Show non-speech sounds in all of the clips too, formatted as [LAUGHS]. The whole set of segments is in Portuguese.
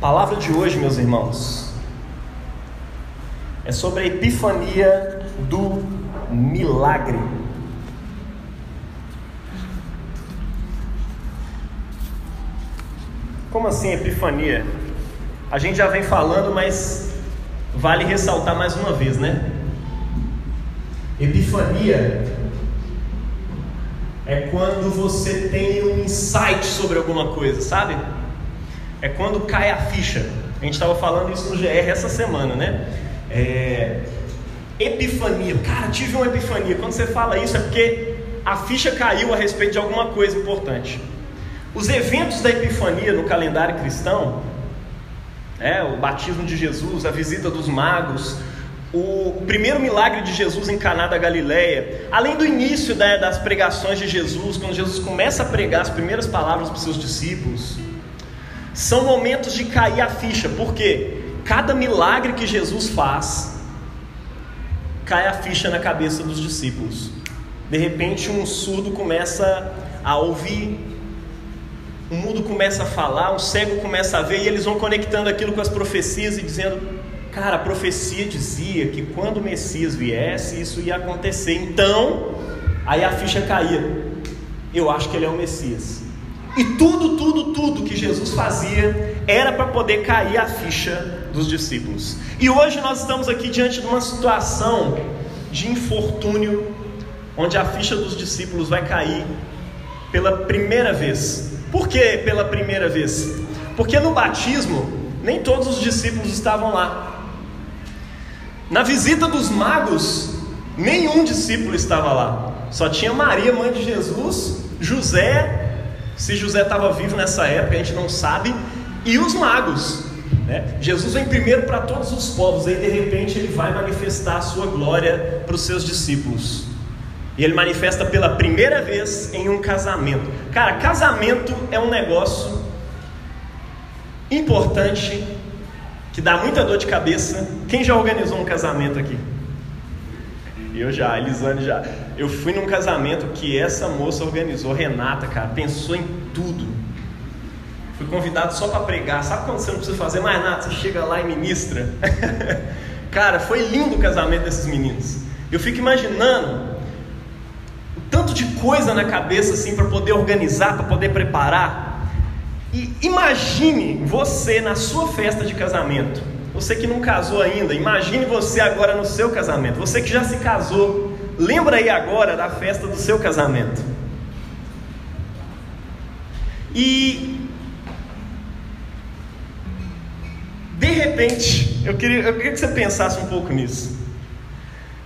Palavra de hoje, meus irmãos, é sobre a epifania do milagre. Como assim epifania? A gente já vem falando, mas vale ressaltar mais uma vez, né? Epifania é quando você tem um insight sobre alguma coisa, sabe? É quando cai a ficha. A gente estava falando isso no GR essa semana, né? É... Epifania. Cara, tive uma epifania. Quando você fala isso é porque a ficha caiu a respeito de alguma coisa importante. Os eventos da epifania no calendário cristão, é, o batismo de Jesus, a visita dos magos, o primeiro milagre de Jesus em Caná da Galileia, além do início né, das pregações de Jesus, quando Jesus começa a pregar as primeiras palavras para os seus discípulos, são momentos de cair a ficha, porque cada milagre que Jesus faz, cai a ficha na cabeça dos discípulos. De repente, um surdo começa a ouvir, um mudo começa a falar, um cego começa a ver, e eles vão conectando aquilo com as profecias e dizendo: Cara, a profecia dizia que quando o Messias viesse, isso ia acontecer. Então, aí a ficha caía. Eu acho que ele é o Messias. E tudo, tudo, tudo que Jesus fazia era para poder cair a ficha dos discípulos. E hoje nós estamos aqui diante de uma situação de infortúnio, onde a ficha dos discípulos vai cair pela primeira vez. Por que pela primeira vez? Porque no batismo, nem todos os discípulos estavam lá. Na visita dos magos, nenhum discípulo estava lá. Só tinha Maria, mãe de Jesus, José, se José estava vivo nessa época, a gente não sabe, e os magos. Né? Jesus vem primeiro para todos os povos, aí de repente ele vai manifestar a sua glória para os seus discípulos. E ele manifesta pela primeira vez em um casamento. Cara, casamento é um negócio importante que dá muita dor de cabeça. Quem já organizou um casamento aqui? Eu já, a Elisane já. Eu fui num casamento que essa moça organizou, Renata, cara, pensou em tudo. Fui convidado só para pregar. Sabe quando você não precisa fazer mais nada? Você chega lá e ministra. [LAUGHS] cara, foi lindo o casamento desses meninos. Eu fico imaginando o tanto de coisa na cabeça assim para poder organizar, para poder preparar. E imagine você na sua festa de casamento. Você que não casou ainda, imagine você agora no seu casamento. Você que já se casou, lembra aí agora da festa do seu casamento. E de repente, eu queria, eu queria que você pensasse um pouco nisso.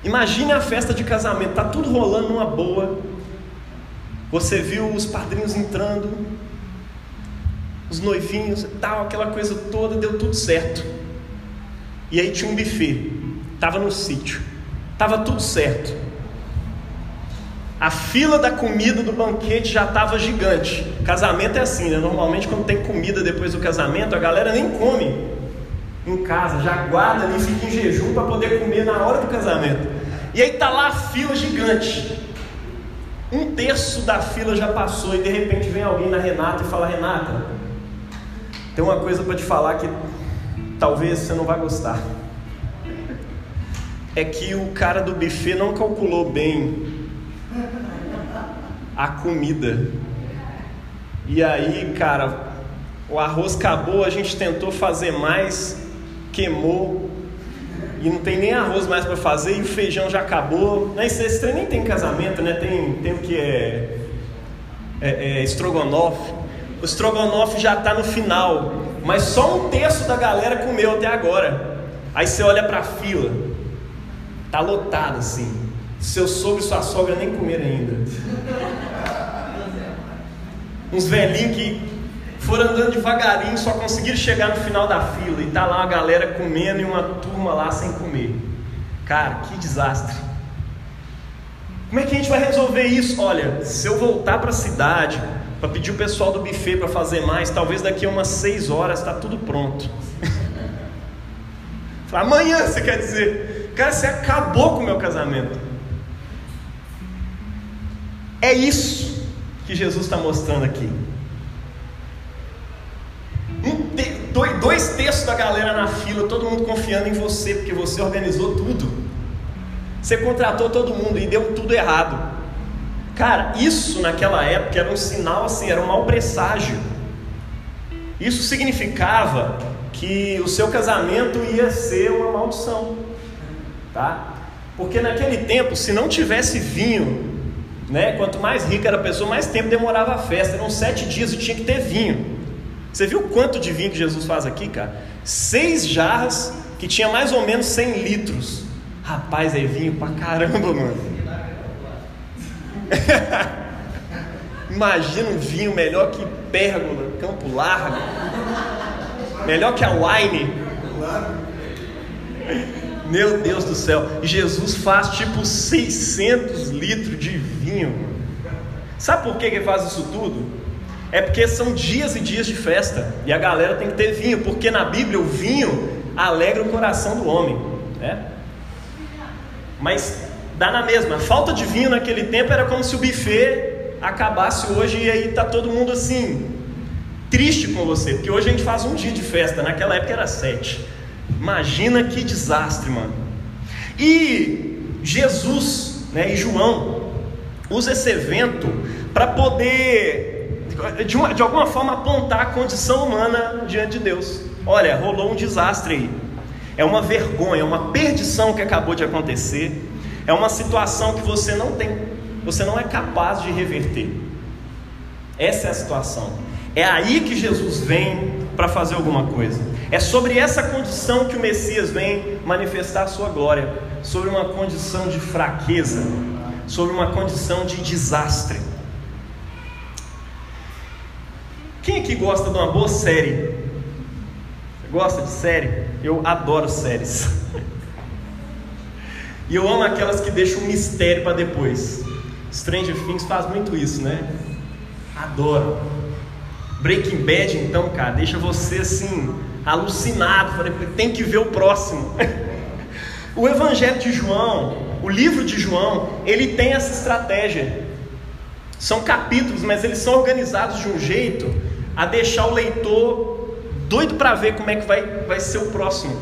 Imagine a festa de casamento, tá tudo rolando numa boa. Você viu os padrinhos entrando, os noivinhos e tal, aquela coisa toda, deu tudo certo. E aí tinha um buffet, estava no sítio, estava tudo certo. A fila da comida do banquete já estava gigante. Casamento é assim, né? Normalmente quando tem comida depois do casamento, a galera nem come em casa, já guarda ali, fica em jejum para poder comer na hora do casamento. E aí tá lá a fila gigante. Um terço da fila já passou e de repente vem alguém na Renata e fala: Renata, tem uma coisa para te falar que talvez você não vai gostar. É que o cara do buffet não calculou bem a comida. E aí, cara, o arroz acabou, a gente tentou fazer mais, queimou, e não tem nem arroz mais para fazer, e o feijão já acabou. Esse, esse trem nem tem casamento, né? Tem, tem o que é, é, é estrogonofe o estrogonofe já está no final, mas só um terço da galera comeu até agora. Aí você olha para a fila, tá lotado assim. Seu sogro e sua sogra nem comeram ainda. Uns velhinhos que foram andando devagarinho, só conseguiram chegar no final da fila e tá lá a galera comendo e uma turma lá sem comer. Cara, que desastre. Como é que a gente vai resolver isso? Olha, se eu voltar para a cidade, para pedir o pessoal do buffet para fazer mais, talvez daqui a umas seis horas está tudo pronto. [LAUGHS] Amanhã você quer dizer, cara, você acabou com o meu casamento. É isso que Jesus está mostrando aqui. dois, dois terços da galera na fila, todo mundo confiando em você, porque você organizou tudo. Você contratou todo mundo e deu tudo errado. Cara, isso naquela época era um sinal assim, era um mau presságio. Isso significava que o seu casamento ia ser uma maldição, tá? Porque naquele tempo, se não tivesse vinho, né? Quanto mais rica era a pessoa, mais tempo demorava a festa. Eram sete dias e tinha que ter vinho. Você viu quanto de vinho que Jesus faz aqui, cara? Seis jarras que tinha mais ou menos 100 litros. Rapaz, é vinho pra caramba, mano. [LAUGHS] Imagina um vinho melhor que Pérgola, Campo Largo. Melhor que a Wine. Meu Deus do céu. Jesus faz tipo 600 litros de vinho. Sabe por que ele faz isso tudo? É porque são dias e dias de festa e a galera tem que ter vinho, porque na Bíblia o vinho alegra o coração do homem, né? Mas dá na mesma. Falta de vinho naquele tempo era como se o buffet acabasse hoje e aí tá todo mundo assim triste com você, porque hoje a gente faz um dia de festa, naquela época era sete. Imagina que desastre, mano. E Jesus, né, e João usa esse evento para poder de, uma, de alguma forma apontar a condição humana diante de Deus. Olha, rolou um desastre aí. É uma vergonha, é uma perdição que acabou de acontecer. É uma situação que você não tem, você não é capaz de reverter. Essa é a situação. É aí que Jesus vem para fazer alguma coisa. É sobre essa condição que o Messias vem manifestar a sua glória, sobre uma condição de fraqueza, sobre uma condição de desastre. Quem aqui gosta de uma boa série? Gosta de série? Eu adoro séries. [LAUGHS] e eu amo aquelas que deixam um mistério para depois. Stranger Things faz muito isso, né? Adoro. Breaking Bad, então, cara, deixa você assim, alucinado. Falei, tem que ver o próximo. [LAUGHS] o Evangelho de João, o livro de João, ele tem essa estratégia. São capítulos, mas eles são organizados de um jeito a deixar o leitor doido para ver como é que vai, vai ser o próximo,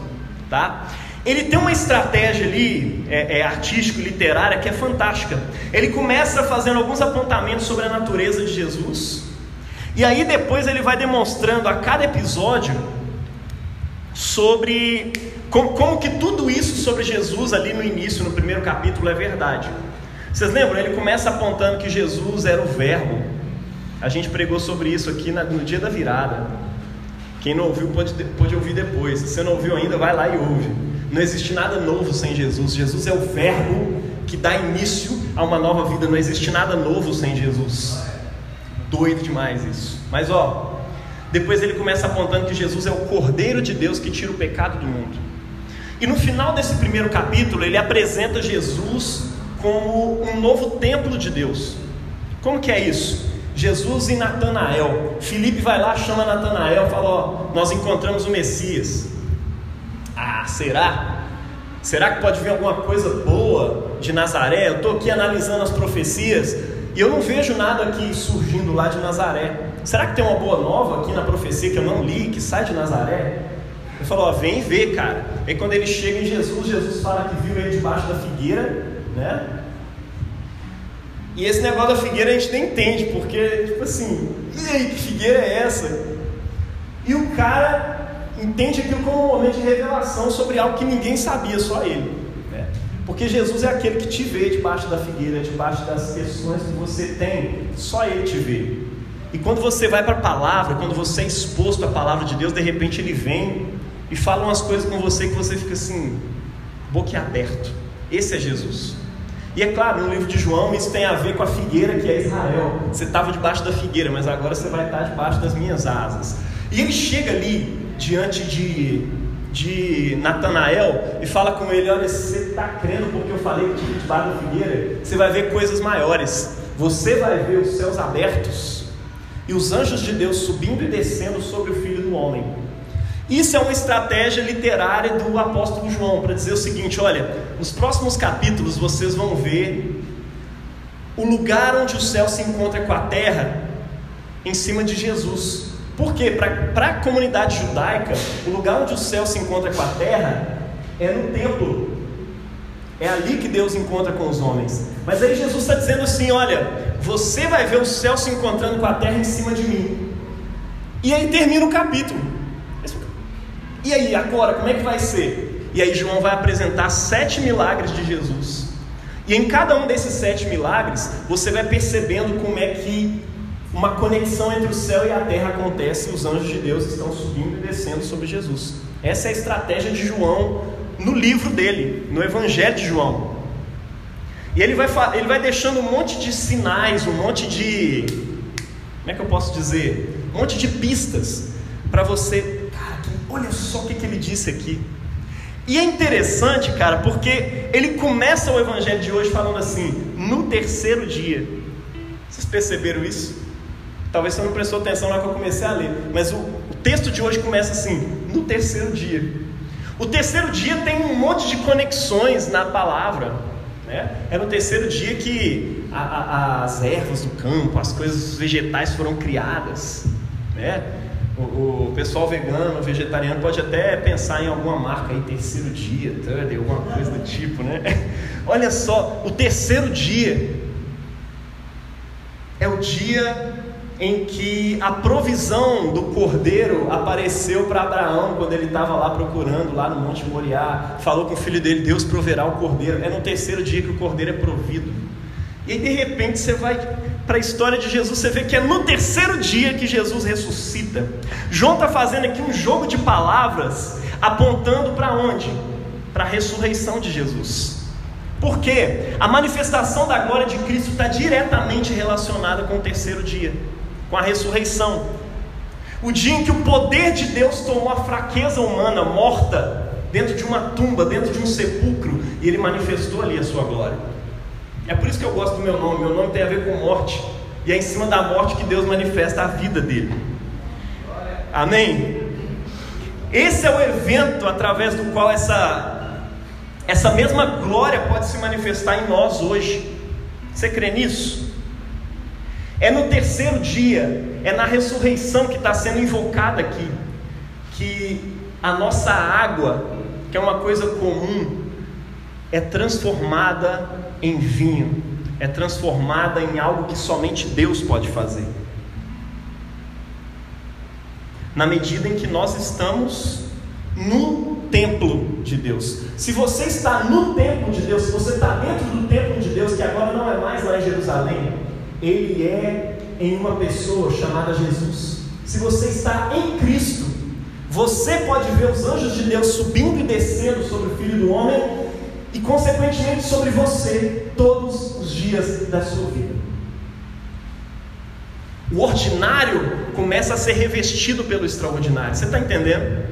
tá? Ele tem uma estratégia ali, é, é, artística, literária, que é fantástica. Ele começa fazendo alguns apontamentos sobre a natureza de Jesus, e aí depois ele vai demonstrando a cada episódio sobre como, como que tudo isso sobre Jesus ali no início, no primeiro capítulo, é verdade. Vocês lembram? Ele começa apontando que Jesus era o Verbo, a gente pregou sobre isso aqui no dia da virada. Quem não ouviu pode, pode ouvir depois. Se você não ouviu ainda, vai lá e ouve. Não existe nada novo sem Jesus. Jesus é o Verbo que dá início a uma nova vida. Não existe nada novo sem Jesus. Doido demais isso. Mas ó, depois ele começa apontando que Jesus é o Cordeiro de Deus que tira o pecado do mundo. E no final desse primeiro capítulo, ele apresenta Jesus como um novo templo de Deus. Como que é isso? Jesus e Natanael. Felipe vai lá, chama Natanael fala: Ó, nós encontramos o Messias. Ah, será? Será que pode vir alguma coisa boa de Nazaré? Eu estou aqui analisando as profecias e eu não vejo nada aqui surgindo lá de Nazaré. Será que tem uma boa nova aqui na profecia que eu não li, que sai de Nazaré? Ele falou: Ó, vem ver, cara. E quando ele chega em Jesus, Jesus fala que viu ele debaixo da figueira, né? E esse negócio da figueira a gente nem entende, porque, tipo assim, e aí, que figueira é essa? E o cara entende aquilo como um momento de revelação sobre algo que ninguém sabia, só ele. Né? Porque Jesus é aquele que te vê debaixo da figueira, debaixo das questões que você tem, só ele te vê. E quando você vai para a palavra, quando você é exposto à palavra de Deus, de repente ele vem e fala umas coisas com você que você fica assim, boquiaberto. Esse é Jesus. E é claro, no livro de João isso tem a ver com a figueira que é Israel. Você estava debaixo da figueira, mas agora você vai estar debaixo das minhas asas. E ele chega ali diante de, de Natanael e fala com ele: Olha, você está crendo porque eu falei que te debaixo da figueira, você vai ver coisas maiores. Você vai ver os céus abertos e os anjos de Deus subindo e descendo sobre o filho do homem. Isso é uma estratégia literária do apóstolo João para dizer o seguinte: olha, nos próximos capítulos vocês vão ver o lugar onde o céu se encontra com a terra em cima de Jesus. Por quê? Para a comunidade judaica, o lugar onde o céu se encontra com a terra é no templo. É ali que Deus encontra com os homens. Mas aí Jesus está dizendo assim: olha, você vai ver o céu se encontrando com a terra em cima de mim. E aí termina o capítulo. E aí, agora, como é que vai ser? E aí João vai apresentar sete milagres de Jesus. E em cada um desses sete milagres, você vai percebendo como é que uma conexão entre o céu e a terra acontece e os anjos de Deus estão subindo e descendo sobre Jesus. Essa é a estratégia de João no livro dele, no Evangelho de João. E ele vai, ele vai deixando um monte de sinais, um monte de. Como é que eu posso dizer? Um monte de pistas para você. Cara, olha só o que, que ele disse aqui. E é interessante, cara, porque ele começa o evangelho de hoje falando assim: no terceiro dia. Vocês perceberam isso? Talvez você não prestou atenção na hora que eu comecei a ler, mas o, o texto de hoje começa assim: no terceiro dia. O terceiro dia tem um monte de conexões na palavra. Né? É no terceiro dia que a, a, as ervas do campo, as coisas vegetais foram criadas. Né? O, o, pessoal vegano, vegetariano pode até pensar em alguma marca aí, terceiro dia, third, alguma coisa do tipo, né? [LAUGHS] Olha só, o terceiro dia é o dia em que a provisão do cordeiro apareceu para Abraão quando ele estava lá procurando, lá no Monte Moriá. Falou com o filho dele: Deus proverá o cordeiro. É no terceiro dia que o cordeiro é provido. E aí, de repente, você vai para a história de Jesus, você vê que é no terceiro dia que Jesus ressuscita. João está fazendo aqui um jogo de palavras, apontando para onde? Para a ressurreição de Jesus. Por quê? A manifestação da glória de Cristo está diretamente relacionada com o terceiro dia com a ressurreição. O dia em que o poder de Deus tomou a fraqueza humana morta dentro de uma tumba, dentro de um sepulcro, e ele manifestou ali a sua glória. É por isso que eu gosto do meu nome. Meu nome tem a ver com morte, e é em cima da morte que Deus manifesta a vida dele. Amém? Esse é o evento através do qual essa essa mesma glória pode se manifestar em nós hoje. Você crê nisso? É no terceiro dia, é na ressurreição que está sendo invocada aqui, que a nossa água, que é uma coisa comum, é transformada em vinho, é transformada em algo que somente Deus pode fazer. Na medida em que nós estamos no templo de Deus. Se você está no templo de Deus, se você está dentro do templo de Deus, que agora não é mais lá em Jerusalém, ele é em uma pessoa chamada Jesus. Se você está em Cristo, você pode ver os anjos de Deus subindo e descendo sobre o Filho do Homem e, consequentemente, sobre você todos os dias da sua vida. O ordinário começa a ser revestido pelo extraordinário. Você está entendendo?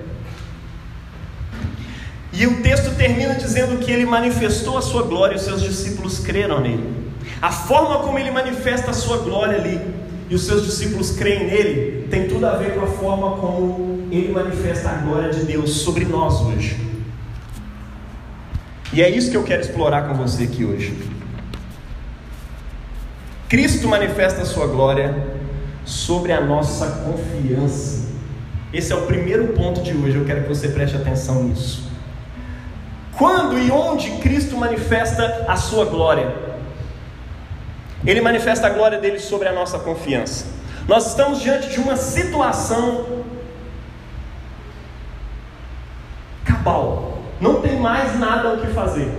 E o texto termina dizendo que ele manifestou a sua glória e os seus discípulos creram nele. A forma como ele manifesta a sua glória ali e os seus discípulos creem nele tem tudo a ver com a forma como ele manifesta a glória de Deus sobre nós hoje. E é isso que eu quero explorar com você aqui hoje. Cristo manifesta a sua glória sobre a nossa confiança. Esse é o primeiro ponto de hoje, eu quero que você preste atenção nisso. Quando e onde Cristo manifesta a sua glória? Ele manifesta a glória dele sobre a nossa confiança. Nós estamos diante de uma situação cabal. Não tem mais nada o que fazer.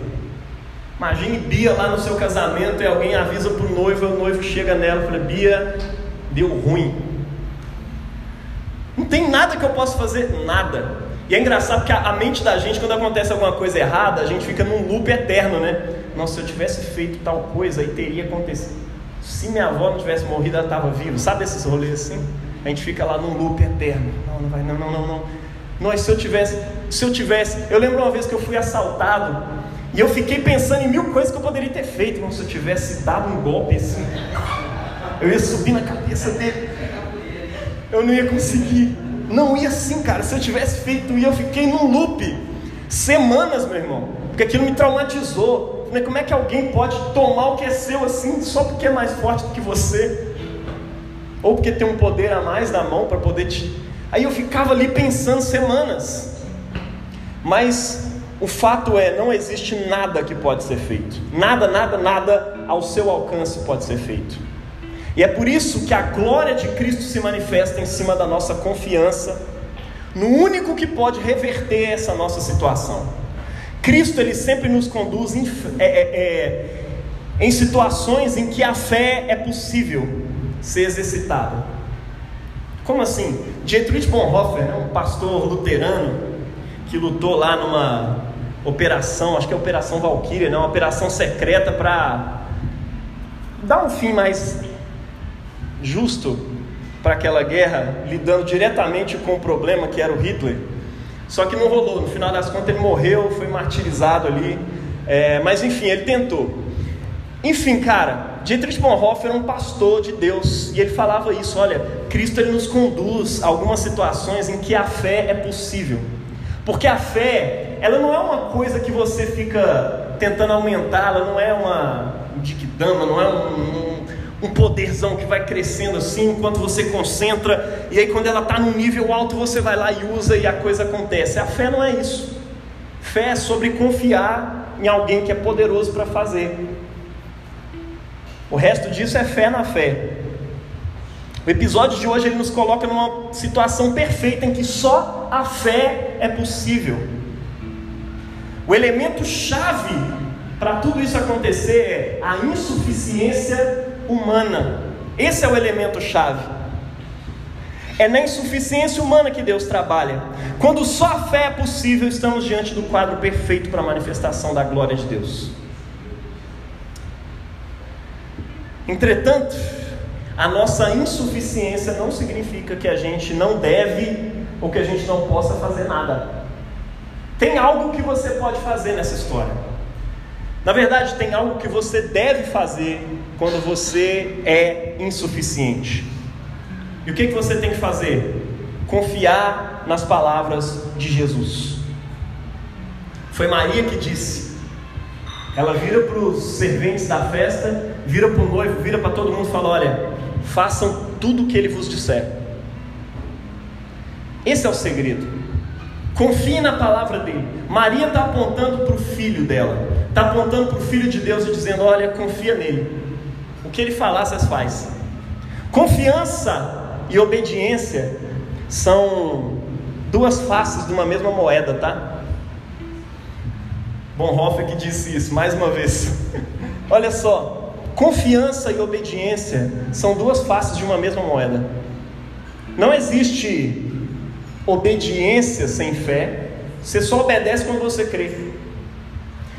Imagine Bia lá no seu casamento e alguém avisa para o noivo, o noivo chega nela e fala: Bia, deu ruim. Não tem nada que eu possa fazer, nada. E é engraçado porque a mente da gente, quando acontece alguma coisa errada, a gente fica num loop eterno, né? Nossa, se eu tivesse feito tal coisa, aí teria acontecido. Se minha avó não tivesse morrido, ela estava viva. Sabe esses rolês assim? A gente fica lá num loop eterno. Não, não vai, não, não, não, não. Nós, se eu tivesse, se eu tivesse, eu lembro uma vez que eu fui assaltado e eu fiquei pensando em mil coisas que eu poderia ter feito, como se eu tivesse dado um golpe assim. Eu ia subir na cabeça dele. Eu não ia conseguir. Não ia assim, cara. Se eu tivesse feito, eu fiquei num loop semanas, meu irmão, porque aquilo me traumatizou. Como é que alguém pode tomar o que é seu assim só porque é mais forte do que você? ou porque tem um poder a mais na mão para poder te. Aí eu ficava ali pensando semanas. Mas o fato é, não existe nada que pode ser feito. Nada, nada, nada ao seu alcance pode ser feito. E é por isso que a glória de Cristo se manifesta em cima da nossa confiança no único que pode reverter essa nossa situação. Cristo ele sempre nos conduz em, é, é, é, em situações em que a fé é possível ser exercitada. Como assim? Dietrich Bonhoeffer, né, um pastor luterano que lutou lá numa operação, acho que é a Operação Valkyria, né, uma operação secreta para dar um fim mais justo para aquela guerra, lidando diretamente com o problema que era o Hitler. Só que não rolou, no final das contas ele morreu, foi martirizado ali. É, mas enfim, ele tentou. Enfim, cara, Dietrich Bonhoeffer era um pastor de Deus e ele falava isso: olha, Cristo ele nos conduz a algumas situações em que a fé é possível. Porque a fé, ela não é uma coisa que você fica tentando aumentar, ela não é uma dama, não é um, um um poderzão que vai crescendo assim, enquanto você concentra, e aí quando ela está num nível alto, você vai lá e usa e a coisa acontece. A fé não é isso. Fé é sobre confiar em alguém que é poderoso para fazer. O resto disso é fé na fé. O episódio de hoje ele nos coloca numa situação perfeita em que só a fé é possível. O elemento chave para tudo isso acontecer é a insuficiência humana. Esse é o elemento chave. É na insuficiência humana que Deus trabalha. Quando só a fé é possível, estamos diante do quadro perfeito para a manifestação da glória de Deus. Entretanto, a nossa insuficiência não significa que a gente não deve ou que a gente não possa fazer nada. Tem algo que você pode fazer nessa história. Na verdade, tem algo que você deve fazer quando você é insuficiente. E o que, que você tem que fazer? Confiar nas palavras de Jesus. Foi Maria que disse. Ela vira para os serventes da festa, vira para o noivo, vira para todo mundo e fala: Olha, façam tudo o que ele vos disser. Esse é o segredo. Confie na palavra dele. Maria está apontando para o filho dela, está apontando para o filho de Deus e dizendo: Olha, confia nele. O que ele falar, vocês faz. Confiança e obediência são duas faces de uma mesma moeda, tá? Bonhoeffer que disse isso mais uma vez. [LAUGHS] Olha só, confiança e obediência são duas faces de uma mesma moeda. Não existe obediência sem fé. Você só obedece quando você crê.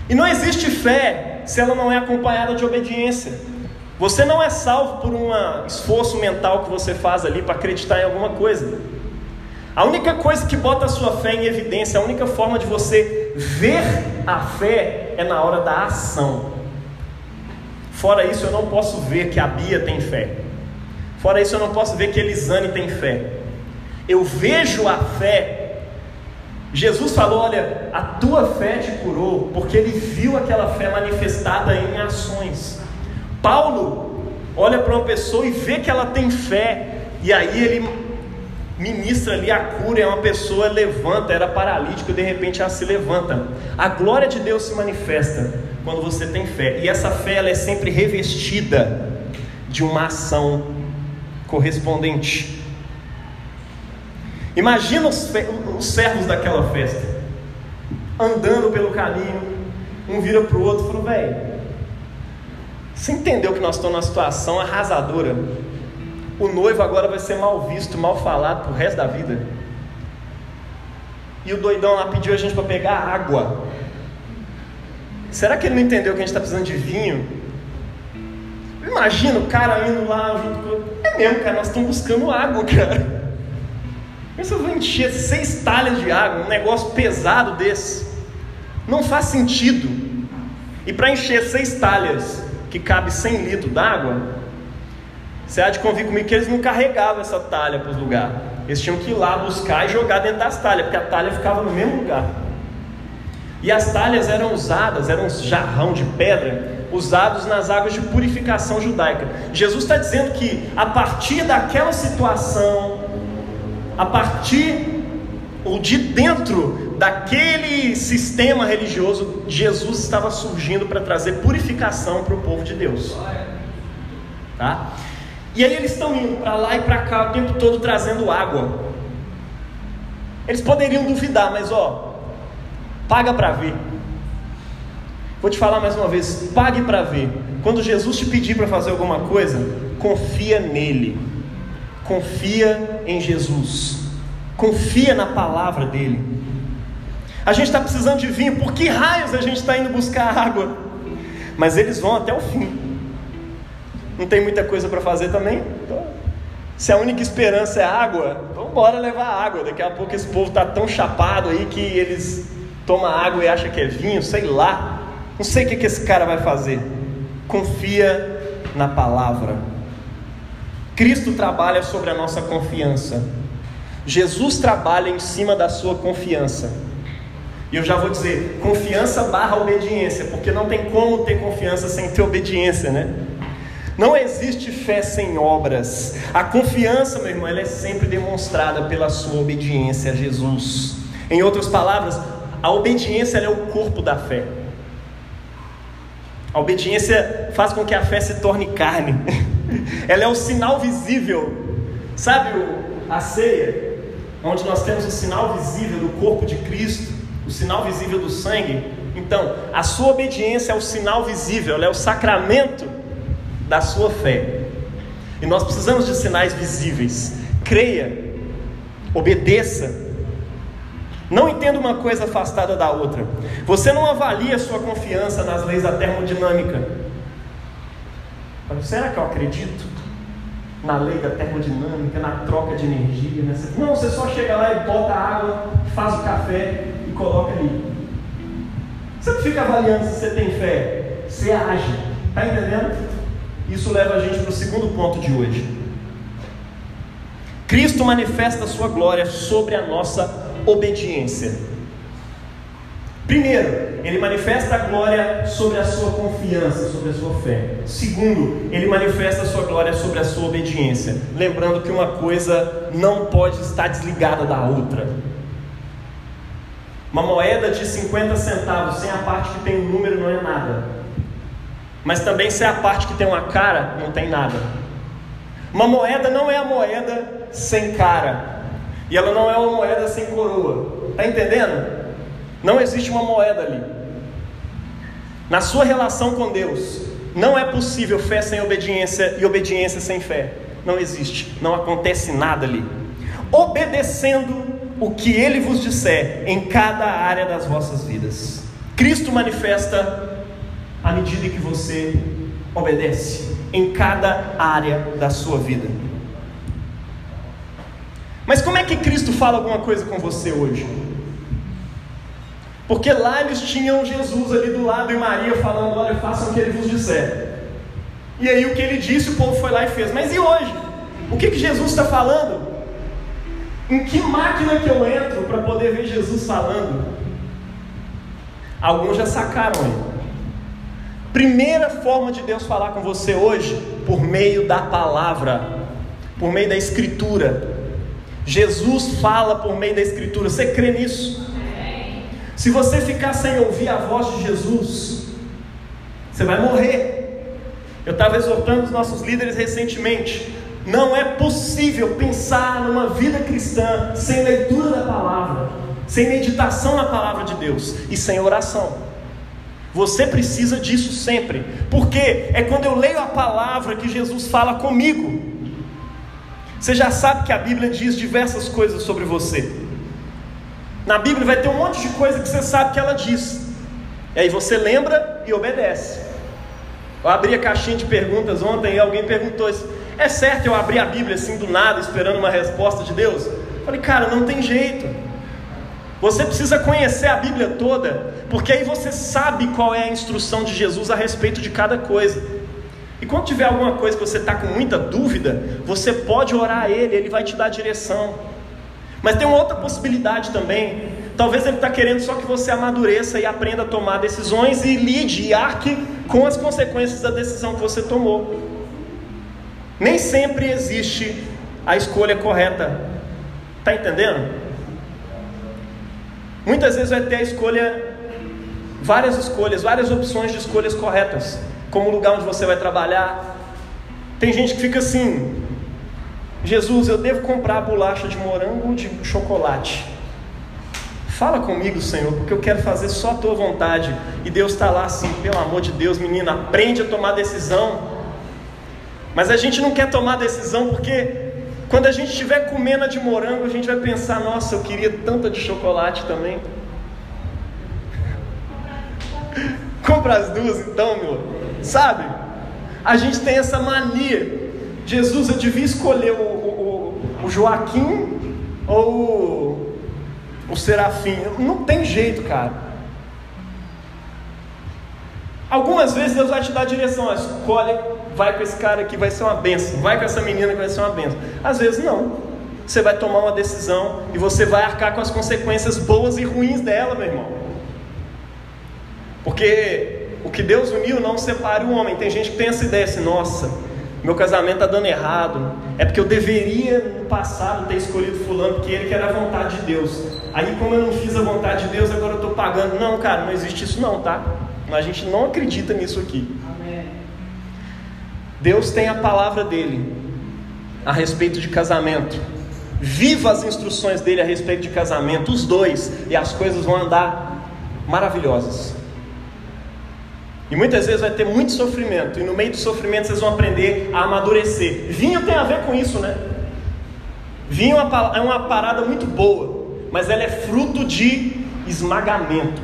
E não existe fé se ela não é acompanhada de obediência. Você não é salvo por um esforço mental que você faz ali para acreditar em alguma coisa. A única coisa que bota a sua fé em evidência, a única forma de você ver a fé é na hora da ação. Fora isso, eu não posso ver que a Bia tem fé. Fora isso, eu não posso ver que Elisane tem fé. Eu vejo a fé. Jesus falou: Olha, a tua fé te curou, porque ele viu aquela fé manifestada em ações. Paulo olha para uma pessoa e vê que ela tem fé, e aí ele ministra ali a cura, é uma pessoa levanta, era paralítico, de repente ela se levanta. A glória de Deus se manifesta quando você tem fé, e essa fé ela é sempre revestida de uma ação correspondente. Imagina os, os servos daquela festa, andando pelo caminho, um vira para o outro e falou: velho, você entendeu que nós estamos numa situação arrasadora? O noivo agora vai ser mal visto, mal falado pro resto da vida. E o doidão lá pediu a gente para pegar água. Será que ele não entendeu que a gente está precisando de vinho? Imagina o cara indo lá junto com. É mesmo, cara, nós estamos buscando água, [LAUGHS] cara. Pensa eu vou encher seis talhas de água, um negócio pesado desse. Não faz sentido. E para encher seis talhas, que cabe 100 litros d'água, você há de convir comigo que eles não carregavam essa talha para os lugares. Eles tinham que ir lá buscar e jogar dentro das talhas, porque a talha ficava no mesmo lugar. E as talhas eram usadas, eram um jarrão de pedra, usados nas águas de purificação judaica. Jesus está dizendo que a partir daquela situação, a partir ou de dentro daquele sistema religioso, Jesus estava surgindo para trazer purificação para o povo de Deus. Tá? E aí eles estão indo para lá e para cá o tempo todo trazendo água. Eles poderiam duvidar, mas ó, paga para ver. Vou te falar mais uma vez, pague para ver. Quando Jesus te pedir para fazer alguma coisa, confia nele. Confia em Jesus. Confia na palavra dele. A gente está precisando de vinho, por que raios a gente está indo buscar [LAUGHS] água? Mas eles vão até o fim. Não tem muita coisa para fazer também? Então, se a única esperança é água, vamos embora levar água. Daqui a pouco esse povo está tão chapado aí que eles tomam água e acham que é vinho, sei lá. Não sei o que, que esse cara vai fazer. Confia na palavra. Cristo trabalha sobre a nossa confiança. Jesus trabalha em cima da sua confiança. E eu já vou dizer, confiança barra obediência, porque não tem como ter confiança sem ter obediência, né? Não existe fé sem obras. A confiança, meu irmão, ela é sempre demonstrada pela sua obediência a Jesus. Em outras palavras, a obediência é o corpo da fé. A obediência faz com que a fé se torne carne. [LAUGHS] [LAUGHS] Ela é o sinal visível. Sabe a ceia, onde nós temos o sinal visível do corpo de Cristo, o sinal visível do sangue? Então, a sua obediência é o sinal visível, ela é o sacramento da sua fé. E nós precisamos de sinais visíveis. Creia, obedeça, não entenda uma coisa afastada da outra. Você não avalia sua confiança nas leis da termodinâmica. Será que eu acredito na lei da termodinâmica, na troca de energia? Nessa... Não, você só chega lá e bota água, faz o café e coloca ali. Você não fica avaliando se você tem fé, você age. Está entendendo? Isso leva a gente para o segundo ponto de hoje. Cristo manifesta a sua glória sobre a nossa obediência. Primeiro, ele manifesta a glória sobre a sua confiança, sobre a sua fé. Segundo, ele manifesta a sua glória sobre a sua obediência. Lembrando que uma coisa não pode estar desligada da outra. Uma moeda de 50 centavos sem a parte que tem um número não é nada. Mas também sem a parte que tem uma cara não tem nada. Uma moeda não é a moeda sem cara. E ela não é uma moeda sem coroa. Está entendendo? Não existe uma moeda ali. Na sua relação com Deus, não é possível fé sem obediência e obediência sem fé. Não existe. Não acontece nada ali. Obedecendo o que ele vos disser em cada área das vossas vidas. Cristo manifesta à medida que você obedece em cada área da sua vida. Mas como é que Cristo fala alguma coisa com você hoje? Porque lá eles tinham Jesus ali do lado e Maria falando: Olha, façam o que ele vos disser. E aí o que ele disse, o povo foi lá e fez. Mas e hoje? O que, que Jesus está falando? Em que máquina que eu entro para poder ver Jesus falando? Alguns já sacaram aí. Primeira forma de Deus falar com você hoje, por meio da palavra, por meio da escritura. Jesus fala por meio da Escritura. Você crê nisso? Se você ficar sem ouvir a voz de Jesus, você vai morrer. Eu estava exortando os nossos líderes recentemente. Não é possível pensar numa vida cristã sem leitura da palavra, sem meditação na palavra de Deus e sem oração. Você precisa disso sempre, porque é quando eu leio a palavra que Jesus fala comigo. Você já sabe que a Bíblia diz diversas coisas sobre você. Na Bíblia vai ter um monte de coisa que você sabe que ela diz. E aí você lembra e obedece. Eu abri a caixinha de perguntas ontem e alguém perguntou isso. É certo eu abrir a Bíblia assim do nada, esperando uma resposta de Deus? Eu falei, cara, não tem jeito. Você precisa conhecer a Bíblia toda, porque aí você sabe qual é a instrução de Jesus a respeito de cada coisa. E quando tiver alguma coisa que você está com muita dúvida, você pode orar a Ele, Ele vai te dar direção. Mas tem uma outra possibilidade também. Talvez Ele está querendo só que você amadureça e aprenda a tomar decisões e lide e arque com as consequências da decisão que você tomou. Nem sempre existe a escolha correta. Está entendendo? Muitas vezes vai ter a escolha, várias escolhas, várias opções de escolhas corretas, como o lugar onde você vai trabalhar. Tem gente que fica assim: Jesus, eu devo comprar bolacha de morango ou de chocolate? Fala comigo, Senhor, porque eu quero fazer só a tua vontade. E Deus está lá assim, pelo amor de Deus, menina, aprende a tomar decisão. Mas a gente não quer tomar decisão porque quando a gente estiver comendo a de morango, a gente vai pensar: nossa, eu queria tanta de chocolate também. [LAUGHS] Compra as duas então, meu. Sabe? A gente tem essa mania. Jesus, eu devia escolher o, o, o Joaquim ou o o serafim. Não tem jeito, cara. Algumas vezes Deus vai te dar a direção, escolhe, vai com esse cara aqui, vai ser uma benção, vai com essa menina que vai ser uma benção. Às vezes não. Você vai tomar uma decisão e você vai arcar com as consequências boas e ruins dela, meu irmão. Porque o que Deus uniu não separe o homem. Tem gente que tem essa ideia assim, nossa, meu casamento está dando errado, é porque eu deveria no passado ter escolhido fulano, porque ele que era a vontade de Deus. Aí como eu não fiz a vontade de Deus, agora eu estou pagando. Não, cara, não existe isso não, tá? A gente não acredita nisso aqui. Amém. Deus tem a palavra dele a respeito de casamento. Viva as instruções dele a respeito de casamento, os dois, e as coisas vão andar maravilhosas. E muitas vezes vai ter muito sofrimento, e no meio do sofrimento vocês vão aprender a amadurecer. Vinho tem a ver com isso, né? Vinho é uma é parada muito boa, mas ela é fruto de esmagamento.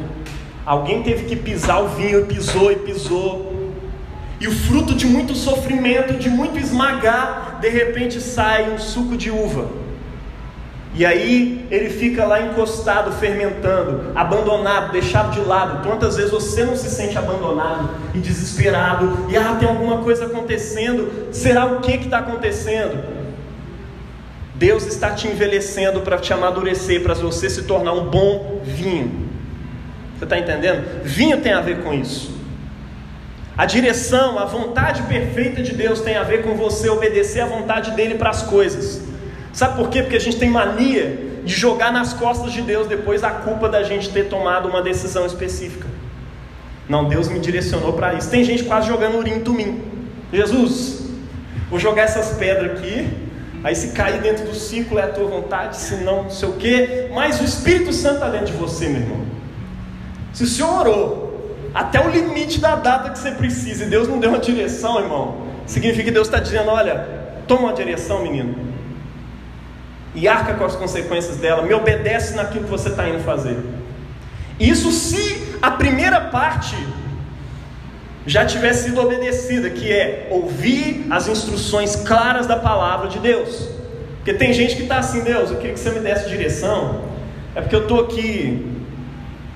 Alguém teve que pisar o vinho, e pisou e pisou. E o fruto de muito sofrimento, de muito esmagar, de repente sai um suco de uva. E aí ele fica lá encostado, fermentando, abandonado, deixado de lado. Quantas vezes você não se sente abandonado e desesperado? E ah, tem alguma coisa acontecendo? Será o que está acontecendo? Deus está te envelhecendo para te amadurecer, para você se tornar um bom vinho. Você está entendendo? Vinho tem a ver com isso. A direção, a vontade perfeita de Deus tem a ver com você obedecer à vontade dele para as coisas. Sabe por quê? Porque a gente tem mania de jogar nas costas de Deus depois a culpa da gente ter tomado uma decisão específica. Não, Deus me direcionou para isso. Tem gente quase jogando urim tumim. Jesus, vou jogar essas pedras aqui. Aí se cair dentro do círculo é a tua vontade, se não, não sei o quê. Mas o Espírito Santo está dentro de você, meu irmão. Se o Senhor orou até o limite da data que você precisa e Deus não deu uma direção, irmão, significa que Deus está dizendo: olha, toma uma direção, menino e arca com as consequências dela, me obedece naquilo que você está indo fazer. Isso se a primeira parte já tivesse sido obedecida, que é ouvir as instruções claras da palavra de Deus. Porque tem gente que está assim, Deus, eu queria que você me desse direção, é porque eu estou aqui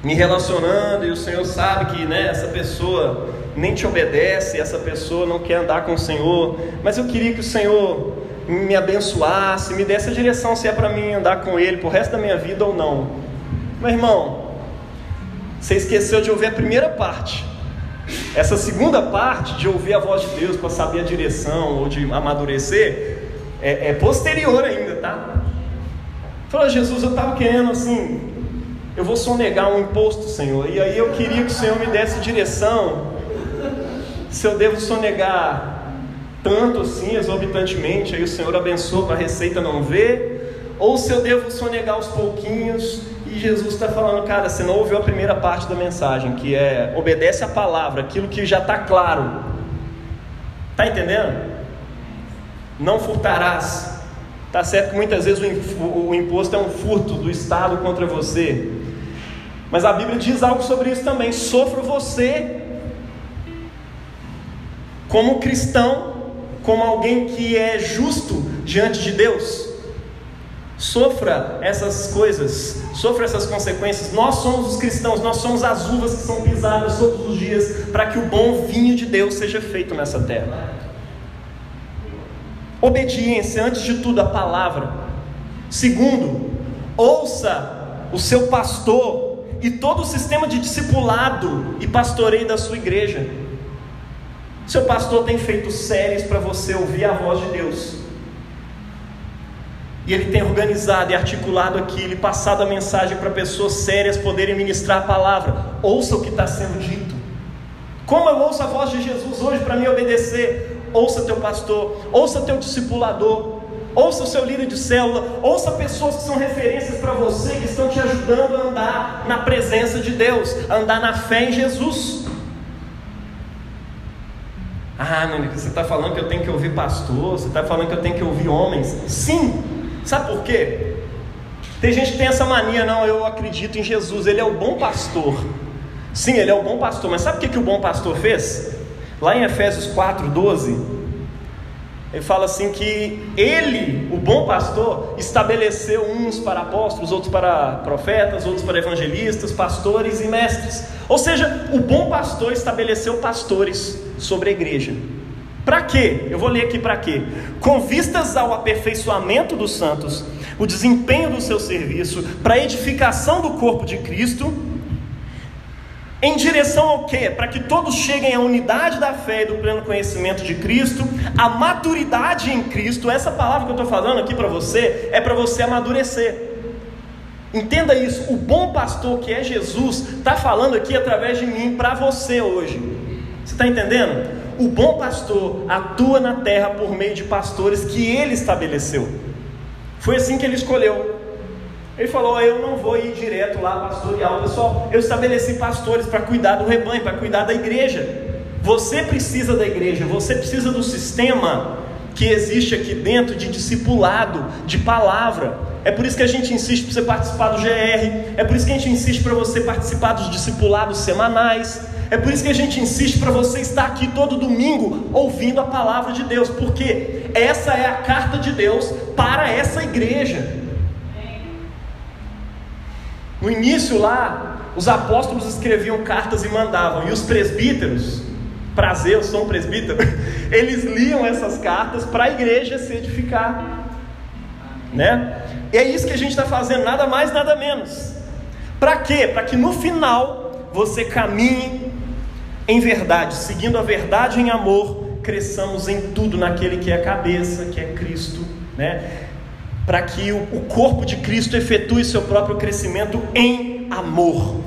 me relacionando e o Senhor sabe que né, essa pessoa nem te obedece, essa pessoa não quer andar com o Senhor, mas eu queria que o Senhor me abençoasse, me desse a direção se é para mim andar com Ele pro resto da minha vida ou não. Meu irmão, você esqueceu de ouvir a primeira parte. Essa segunda parte de ouvir a voz de Deus para saber a direção ou de amadurecer é, é posterior ainda, tá? Falou, Jesus, eu estava querendo assim, eu vou sonegar um imposto, Senhor, e aí eu queria que o Senhor me desse direção. Se eu devo sonegar tanto assim, exorbitantemente, aí o Senhor abençoa para a receita não ver, ou se eu devo sonegar aos pouquinhos, e Jesus está falando, cara, você não ouviu a primeira parte da mensagem, que é obedece a palavra, aquilo que já está claro. Está entendendo? Não furtarás. Tá certo que muitas vezes o imposto é um furto do Estado contra você. Mas a Bíblia diz algo sobre isso também. Sofra você, como cristão, como alguém que é justo diante de Deus. Sofra essas coisas, sofra essas consequências. Nós somos os cristãos, nós somos as uvas que são pisadas todos os dias para que o bom vinho de Deus seja feito nessa terra. Obediência, antes de tudo, a palavra. Segundo, ouça o seu pastor e todo o sistema de discipulado e pastoreio da sua igreja. Seu pastor tem feito séries para você ouvir a voz de Deus. E ele tem organizado e articulado aquilo e passado a mensagem para pessoas sérias poderem ministrar a palavra. Ouça o que está sendo dito. Como eu ouço a voz de Jesus hoje para me obedecer? Ouça teu pastor, ouça teu discipulador, ouça o seu líder de célula, ouça pessoas que são referências para você, que estão te ajudando a andar na presença de Deus, a andar na fé em Jesus. Ah, Nani, você está falando que eu tenho que ouvir pastor, você está falando que eu tenho que ouvir homens. Sim, sabe por quê? Tem gente que tem essa mania, não, eu acredito em Jesus, ele é o bom pastor. Sim, ele é o bom pastor, mas sabe o que, que o bom pastor fez? Lá em Efésios 4, 12, ele fala assim que ele, o bom pastor, estabeleceu uns para apóstolos, outros para profetas, outros para evangelistas, pastores e mestres. Ou seja, o bom pastor estabeleceu pastores sobre a igreja. Para quê? Eu vou ler aqui para quê? Com vistas ao aperfeiçoamento dos santos, o desempenho do seu serviço, para a edificação do corpo de Cristo em direção ao quê? Para que todos cheguem à unidade da fé e do pleno conhecimento de Cristo, à maturidade em Cristo. Essa palavra que eu estou falando aqui para você é para você amadurecer. Entenda isso. O bom pastor que é Jesus está falando aqui através de mim para você hoje. Você está entendendo? O bom pastor atua na terra por meio de pastores que ele estabeleceu. Foi assim que ele escolheu. Ele falou: Eu não vou ir direto lá pastorear. Pessoal, eu estabeleci pastores para cuidar do rebanho, para cuidar da igreja. Você precisa da igreja, você precisa do sistema que existe aqui dentro de discipulado, de palavra. É por isso que a gente insiste para você participar do GR, é por isso que a gente insiste para você participar dos discipulados semanais, é por isso que a gente insiste para você estar aqui todo domingo ouvindo a palavra de Deus, porque essa é a carta de Deus para essa igreja. No início lá, os apóstolos escreviam cartas e mandavam, e os presbíteros, prazer, eu sou um presbítero, [LAUGHS] eles liam essas cartas para a igreja se edificar, né? E é isso que a gente está fazendo, nada mais, nada menos. Para quê? Para que no final você caminhe em verdade, seguindo a verdade em amor, cresçamos em tudo naquele que é a cabeça, que é Cristo, né? para que o corpo de Cristo efetue seu próprio crescimento em amor.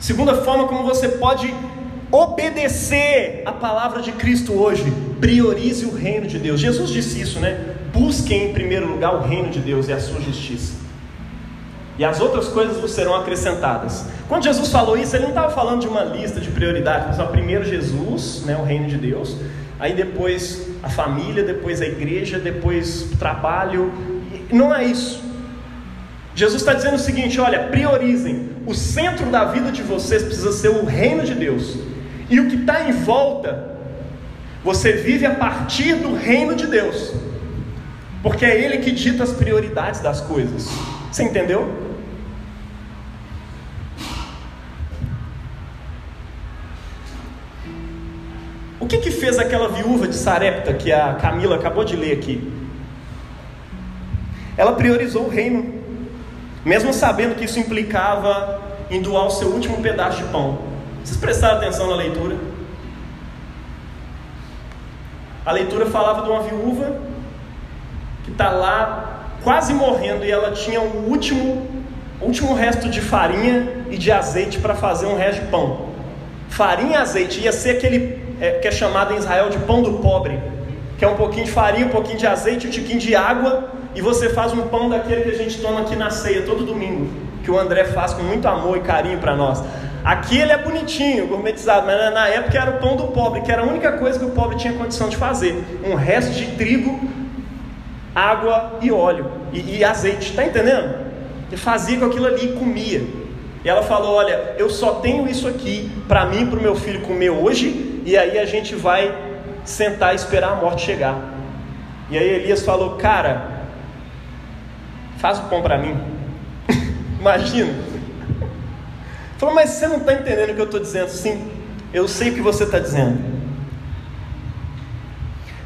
Segunda forma como você pode obedecer a palavra de Cristo hoje, priorize o reino de Deus. Jesus disse isso, né? Busquem em primeiro lugar o reino de Deus e a sua justiça. E as outras coisas vos serão acrescentadas. Quando Jesus falou isso, ele não estava falando de uma lista de prioridades, mas primeiro Jesus, né, o reino de Deus, aí depois a família, depois a igreja, depois o trabalho. Não é isso. Jesus está dizendo o seguinte: olha, priorizem. O centro da vida de vocês precisa ser o reino de Deus. E o que está em volta, você vive a partir do reino de Deus. Porque é Ele que dita as prioridades das coisas. Você entendeu? Que, que fez aquela viúva de Sarepta que a Camila acabou de ler aqui? Ela priorizou o reino, mesmo sabendo que isso implicava em doar o seu último pedaço de pão. Vocês prestaram atenção na leitura? A leitura falava de uma viúva que está lá quase morrendo e ela tinha o último, último resto de farinha e de azeite para fazer um resto de pão. Farinha e azeite ia ser aquele é, que é chamado em Israel de pão do pobre, que é um pouquinho de farinha, um pouquinho de azeite, um tiquinho de água, e você faz um pão daquele que a gente toma aqui na ceia todo domingo, que o André faz com muito amor e carinho para nós. Aqui ele é bonitinho, gourmetizado, mas na época era o pão do pobre, que era a única coisa que o pobre tinha condição de fazer: um resto de trigo, água e óleo e, e azeite, está entendendo? Ele fazia com aquilo ali e comia. E ela falou: Olha, eu só tenho isso aqui para mim e para o meu filho comer hoje e aí a gente vai sentar e esperar a morte chegar. E aí Elias falou: Cara, faz o pão para mim. [LAUGHS] Imagina. Falou, mas você não está entendendo o que eu estou dizendo? Sim, eu sei o que você está dizendo.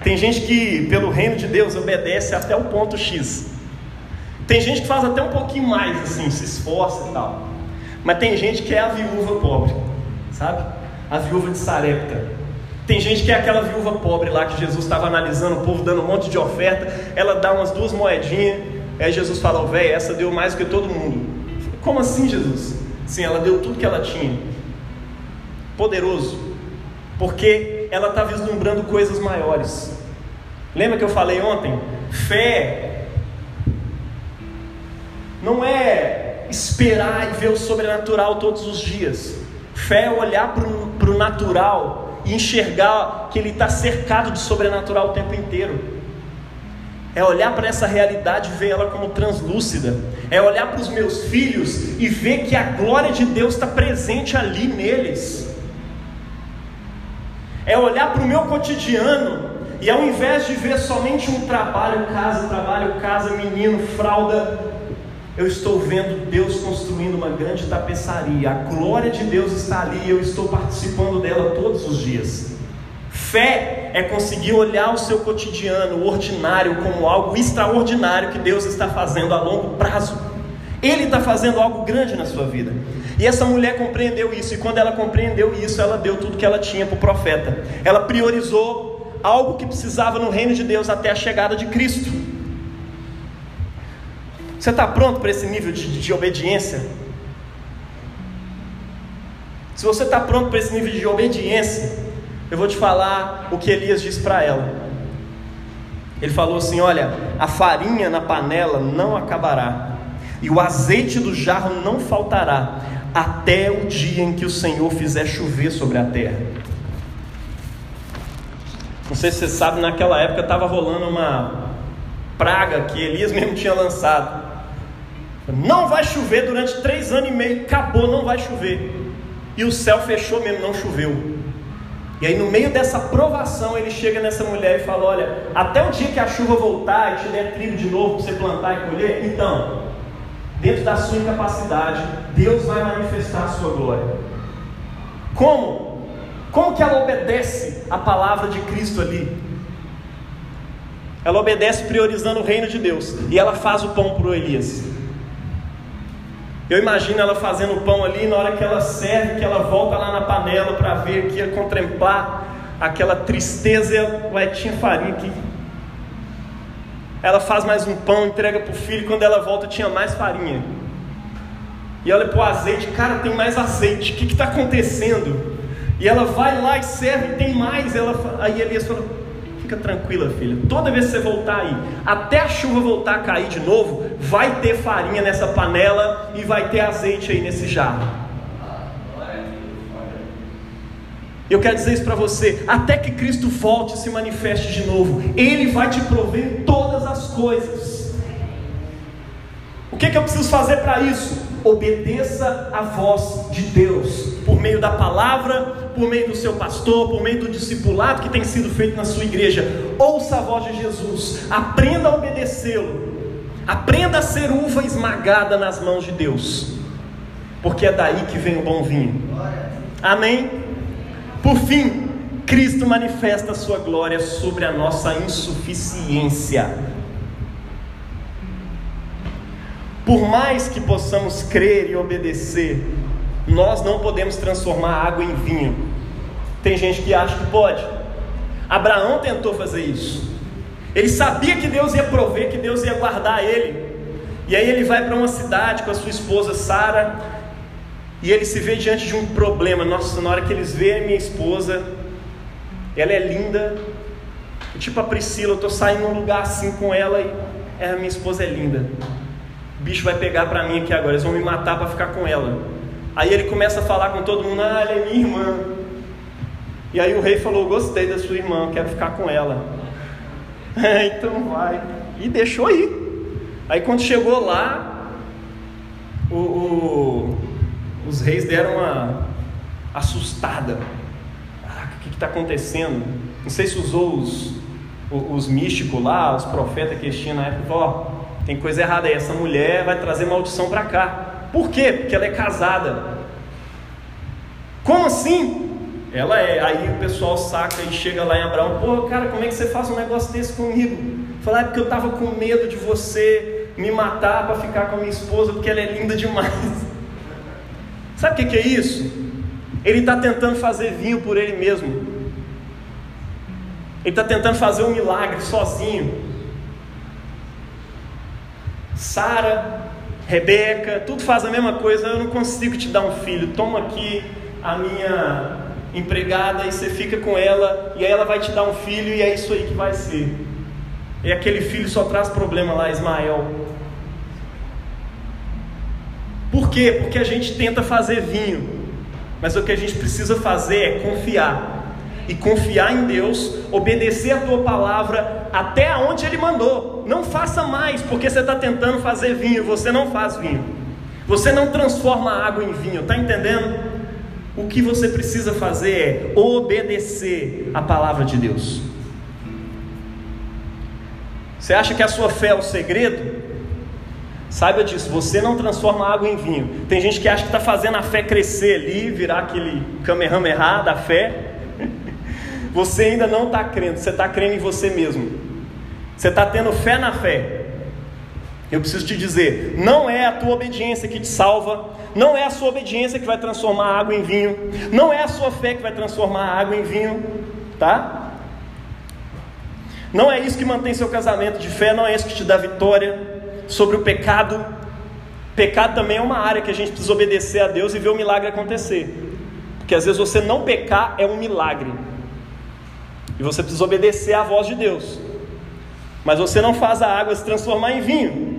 Tem gente que, pelo reino de Deus, obedece até o ponto X. Tem gente que faz até um pouquinho mais, assim, se esforça e tal. Mas tem gente que é a viúva pobre, sabe? A viúva de Sarepta. Tem gente que é aquela viúva pobre lá que Jesus estava analisando, o povo dando um monte de oferta, ela dá umas duas moedinhas, aí Jesus fala, oh, velho, essa deu mais do que todo mundo. Como assim, Jesus? Sim, ela deu tudo que ela tinha. Poderoso. Porque ela está vislumbrando coisas maiores. Lembra que eu falei ontem? Fé não é esperar e ver o sobrenatural todos os dias. Fé é olhar para o natural e enxergar que ele está cercado de sobrenatural o tempo inteiro. É olhar para essa realidade e ver ela como translúcida. É olhar para os meus filhos e ver que a glória de Deus está presente ali neles. É olhar para o meu cotidiano e ao invés de ver somente um trabalho, casa, trabalho, casa, menino, fralda, eu estou vendo Deus construindo uma grande tapeçaria. A glória de Deus está ali e eu estou participando dela todos os dias. Fé é conseguir olhar o seu cotidiano, o ordinário, como algo extraordinário que Deus está fazendo a longo prazo. Ele está fazendo algo grande na sua vida. E essa mulher compreendeu isso, e quando ela compreendeu isso, ela deu tudo que ela tinha para o profeta. Ela priorizou algo que precisava no reino de Deus até a chegada de Cristo. Você está pronto para esse nível de, de obediência? Se você está pronto para esse nível de obediência, eu vou te falar o que Elias disse para ela. Ele falou assim: Olha, a farinha na panela não acabará, e o azeite do jarro não faltará, até o dia em que o Senhor fizer chover sobre a terra. Não sei se você sabe, naquela época estava rolando uma praga que Elias mesmo tinha lançado. Não vai chover durante três anos e meio, acabou, não vai chover. E o céu fechou mesmo, não choveu. E aí, no meio dessa provação, ele chega nessa mulher e fala: Olha, até o dia que a chuva voltar e te der trigo de novo para você plantar e colher, então, dentro da sua incapacidade, Deus vai manifestar a sua glória. Como? Como que ela obedece a palavra de Cristo ali? Ela obedece priorizando o reino de Deus. E ela faz o pão para Elias. Eu imagino ela fazendo o pão ali, na hora que ela serve, que ela volta lá na panela para ver aqui, contemplar aquela tristeza, ué, tinha farinha aqui. Ela faz mais um pão, entrega para o filho, quando ela volta tinha mais farinha. E olha para o azeite, cara, tem mais azeite, o que está acontecendo? E ela vai lá e serve, tem mais. Ela, aí Elias falou: Fica tranquila, filha. Toda vez que você voltar aí, até a chuva voltar a cair de novo, vai ter farinha nessa panela e vai ter azeite aí nesse jarro. Eu quero dizer isso para você, até que Cristo volte e se manifeste de novo, Ele vai te prover todas as coisas. O que, que eu preciso fazer para isso? Obedeça a voz de Deus, por meio da palavra, por meio do seu pastor, por meio do discipulado que tem sido feito na sua igreja. Ouça a voz de Jesus, aprenda a obedecê-lo, aprenda a ser uva esmagada nas mãos de Deus, porque é daí que vem o bom vinho. Amém? Por fim, Cristo manifesta a sua glória sobre a nossa insuficiência. Por mais que possamos crer e obedecer, nós não podemos transformar água em vinho. Tem gente que acha que pode. Abraão tentou fazer isso. Ele sabia que Deus ia prover, que Deus ia guardar ele. E aí ele vai para uma cidade com a sua esposa Sara, e ele se vê diante de um problema. Nossa, na hora que eles veem minha esposa, ela é linda, tipo a Priscila, eu estou saindo num lugar assim com ela e é, minha esposa é linda bicho vai pegar para mim aqui agora, eles vão me matar para ficar com ela. Aí ele começa a falar com todo mundo: Ah, ela é minha irmã. E aí o rei falou: Gostei da sua irmã, quero ficar com ela. [LAUGHS] então vai. E deixou ir. Aí quando chegou lá, o, o, os reis deram uma assustada. Caraca, o que está acontecendo? Não sei se usou os, os, os místicos lá, os profetas que tinham na época, falou, tem coisa errada aí, essa mulher vai trazer maldição para cá. Por quê? Porque ela é casada. Como assim? Ela é. Aí o pessoal saca e chega lá em Abraão: Pô, cara, como é que você faz um negócio desse comigo? Falar é porque eu estava com medo de você me matar para ficar com a minha esposa, porque ela é linda demais. [LAUGHS] Sabe o que, que é isso? Ele está tentando fazer vinho por ele mesmo. Ele está tentando fazer um milagre sozinho. Sara, Rebeca, tudo faz a mesma coisa. Eu não consigo te dar um filho. Toma aqui a minha empregada e você fica com ela. E aí ela vai te dar um filho e é isso aí que vai ser. E aquele filho só traz problema lá, Ismael. Por quê? Porque a gente tenta fazer vinho, mas o que a gente precisa fazer é confiar. E confiar em Deus, obedecer a tua palavra até onde Ele mandou. Não faça mais, porque você está tentando fazer vinho, você não faz vinho. Você não transforma água em vinho, está entendendo? O que você precisa fazer é obedecer a palavra de Deus. Você acha que a sua fé é o segredo? Saiba disso, você não transforma água em vinho. Tem gente que acha que está fazendo a fé crescer ali, virar aquele kamehameha da fé. Você ainda não está crendo, você está crendo em você mesmo. Você está tendo fé na fé. Eu preciso te dizer: não é a tua obediência que te salva, não é a sua obediência que vai transformar a água em vinho, não é a sua fé que vai transformar a água em vinho, tá? Não é isso que mantém seu casamento de fé, não é isso que te dá vitória sobre o pecado. Pecado também é uma área que a gente precisa obedecer a Deus e ver o milagre acontecer. Porque às vezes você não pecar é um milagre. E você precisa obedecer à voz de Deus. Mas você não faz a água se transformar em vinho.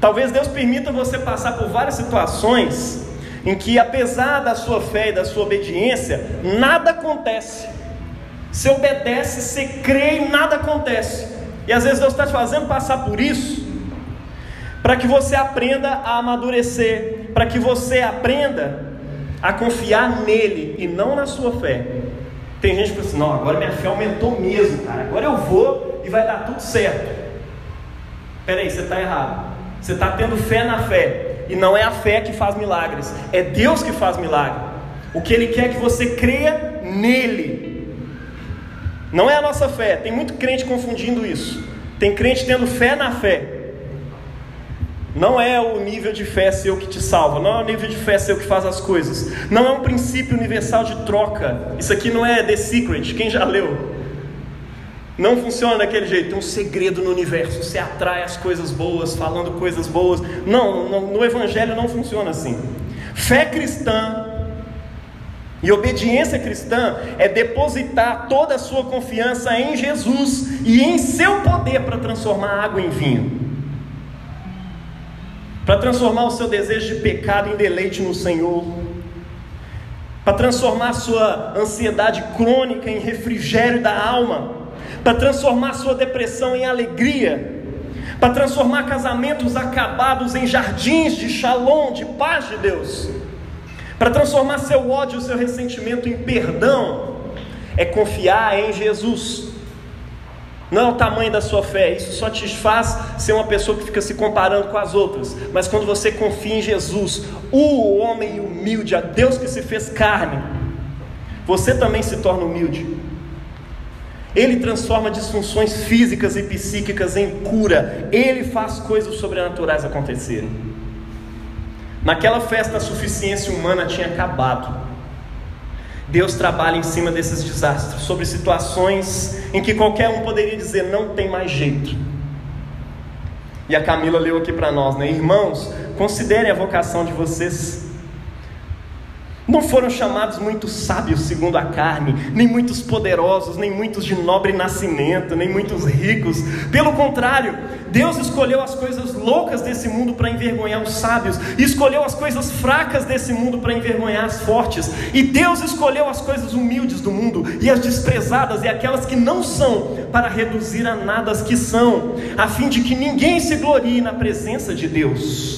Talvez Deus permita você passar por várias situações em que, apesar da sua fé e da sua obediência, nada acontece. Você obedece, você crê e nada acontece. E às vezes Deus está te fazendo passar por isso, para que você aprenda a amadurecer, para que você aprenda a confiar nele e não na sua fé. Tem gente que fala assim: não, agora minha fé aumentou mesmo, cara, agora eu vou e vai dar tudo certo. Peraí, você está errado. Você está tendo fé na fé, e não é a fé que faz milagres, é Deus que faz milagre. O que Ele quer é que você creia nele, não é a nossa fé. Tem muito crente confundindo isso. Tem crente tendo fé na fé. Não é o nível de fé seu que te salva, não é o nível de fé seu que faz as coisas, não é um princípio universal de troca. Isso aqui não é The Secret, quem já leu? Não funciona daquele jeito, tem um segredo no universo, você atrai as coisas boas, falando coisas boas. Não, no, no Evangelho não funciona assim. Fé cristã e obediência cristã é depositar toda a sua confiança em Jesus e em seu poder para transformar água em vinho. Para transformar o seu desejo de pecado em deleite no Senhor. Para transformar sua ansiedade crônica em refrigério da alma. Para transformar sua depressão em alegria. Para transformar casamentos acabados em jardins de shalom, de paz de Deus para transformar seu ódio, seu ressentimento em perdão, é confiar em Jesus. Não é o tamanho da sua fé, isso só te faz ser uma pessoa que fica se comparando com as outras. Mas quando você confia em Jesus, o homem humilde, a Deus que se fez carne, você também se torna humilde. Ele transforma disfunções físicas e psíquicas em cura. Ele faz coisas sobrenaturais acontecerem. Naquela festa a suficiência humana tinha acabado. Deus trabalha em cima desses desastres, sobre situações em que qualquer um poderia dizer não tem mais jeito. E a Camila leu aqui para nós, né? Irmãos, considerem a vocação de vocês não foram chamados muitos sábios segundo a carne, nem muitos poderosos, nem muitos de nobre nascimento, nem muitos ricos. Pelo contrário, Deus escolheu as coisas loucas desse mundo para envergonhar os sábios, e escolheu as coisas fracas desse mundo para envergonhar as fortes. E Deus escolheu as coisas humildes do mundo e as desprezadas e aquelas que não são para reduzir a nada as que são, a fim de que ninguém se glorie na presença de Deus.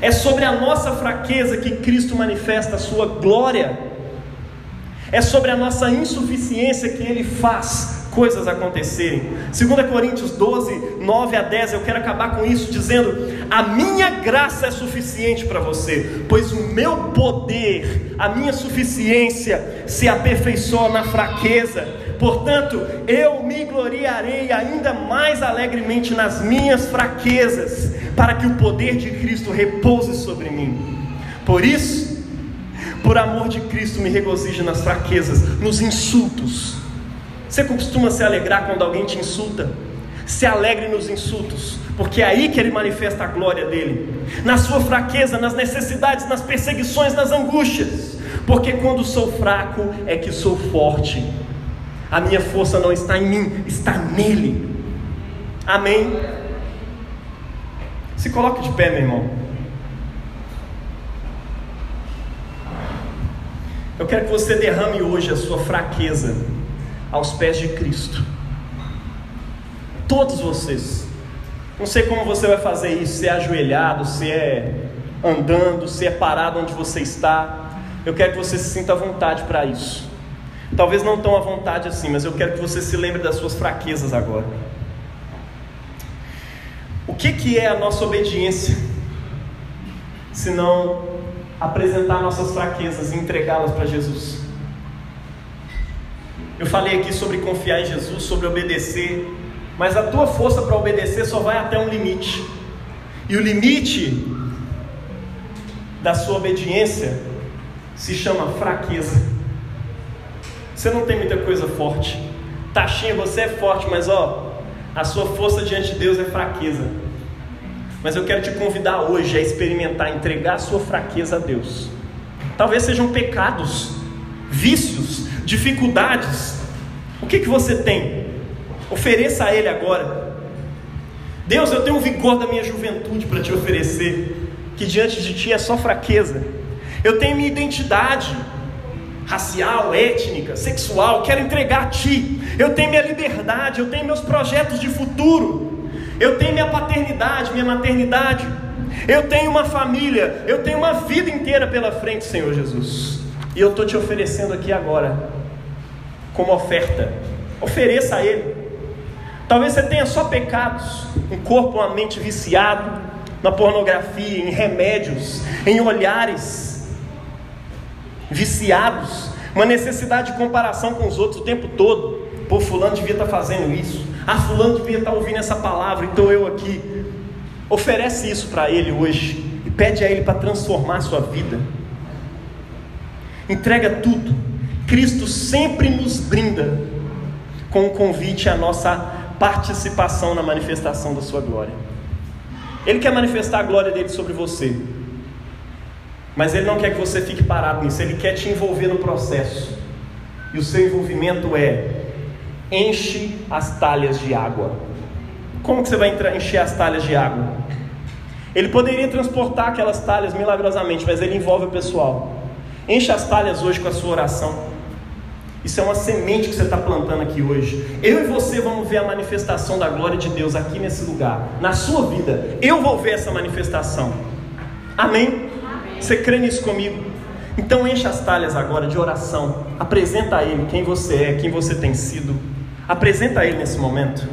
É sobre a nossa fraqueza que Cristo manifesta a sua glória. É sobre a nossa insuficiência que Ele faz coisas acontecerem. 2 Coríntios 12, 9 a 10, eu quero acabar com isso dizendo: A minha graça é suficiente para você, pois o meu poder, a minha suficiência se aperfeiçoa na fraqueza. Portanto, eu me gloriarei ainda mais alegremente nas minhas fraquezas, para que o poder de Cristo repouse sobre mim. Por isso, por amor de Cristo, me regozijo nas fraquezas, nos insultos, Você costuma se alegrar quando alguém te insulta? Se alegre nos insultos, porque é aí que ele manifesta a glória dele. Na sua fraqueza, nas necessidades, nas perseguições, nas angústias. Porque quando sou fraco é que sou forte. A minha força não está em mim, está nele. Amém? Se coloque de pé, meu irmão. Eu quero que você derrame hoje a sua fraqueza aos pés de Cristo. Todos vocês. Não sei como você vai fazer isso, se é ajoelhado, se é andando, se é parado onde você está. Eu quero que você se sinta à vontade para isso. Talvez não tão à vontade assim, mas eu quero que você se lembre das suas fraquezas agora. O que, que é a nossa obediência? Se não apresentar nossas fraquezas e entregá-las para Jesus. Eu falei aqui sobre confiar em Jesus, sobre obedecer, mas a tua força para obedecer só vai até um limite. E o limite da sua obediência se chama fraqueza. Você não tem muita coisa forte. Taxinha, você é forte, mas ó, a sua força diante de Deus é fraqueza. Mas eu quero te convidar hoje a experimentar, entregar a sua fraqueza a Deus. Talvez sejam pecados, vícios, dificuldades. O que, que você tem? Ofereça a Ele agora. Deus, eu tenho o vigor da minha juventude para te oferecer, que diante de Ti é só fraqueza. Eu tenho minha identidade racial, étnica, sexual, quero entregar a Ti. Eu tenho minha liberdade, eu tenho meus projetos de futuro. Eu tenho minha paternidade, minha maternidade. Eu tenho uma família, eu tenho uma vida inteira pela frente, Senhor Jesus. E eu estou te oferecendo aqui agora, como oferta. Ofereça a Ele. Talvez você tenha só pecados, um corpo, uma mente viciado na pornografia, em remédios, em olhares viciados, uma necessidade de comparação com os outros o tempo todo. Pô, fulano devia estar fazendo isso. Ah, fulano devia estar ouvindo essa palavra, então eu aqui. Oferece isso para ele hoje e pede a ele para transformar a sua vida. Entrega tudo. Cristo sempre nos brinda com o convite à nossa participação na manifestação da sua glória. Ele quer manifestar a glória dele sobre você. Mas Ele não quer que você fique parado nisso, Ele quer te envolver no processo. E o seu envolvimento é: enche as talhas de água. Como que você vai encher as talhas de água? Ele poderia transportar aquelas talhas milagrosamente, mas ele envolve o pessoal. Enche as talhas hoje com a sua oração. Isso é uma semente que você está plantando aqui hoje. Eu e você vamos ver a manifestação da glória de Deus aqui nesse lugar, na sua vida. Eu vou ver essa manifestação. Amém? Você crê nisso comigo? Então enche as talhas agora de oração. Apresenta a Ele quem você é, quem você tem sido. Apresenta a Ele nesse momento.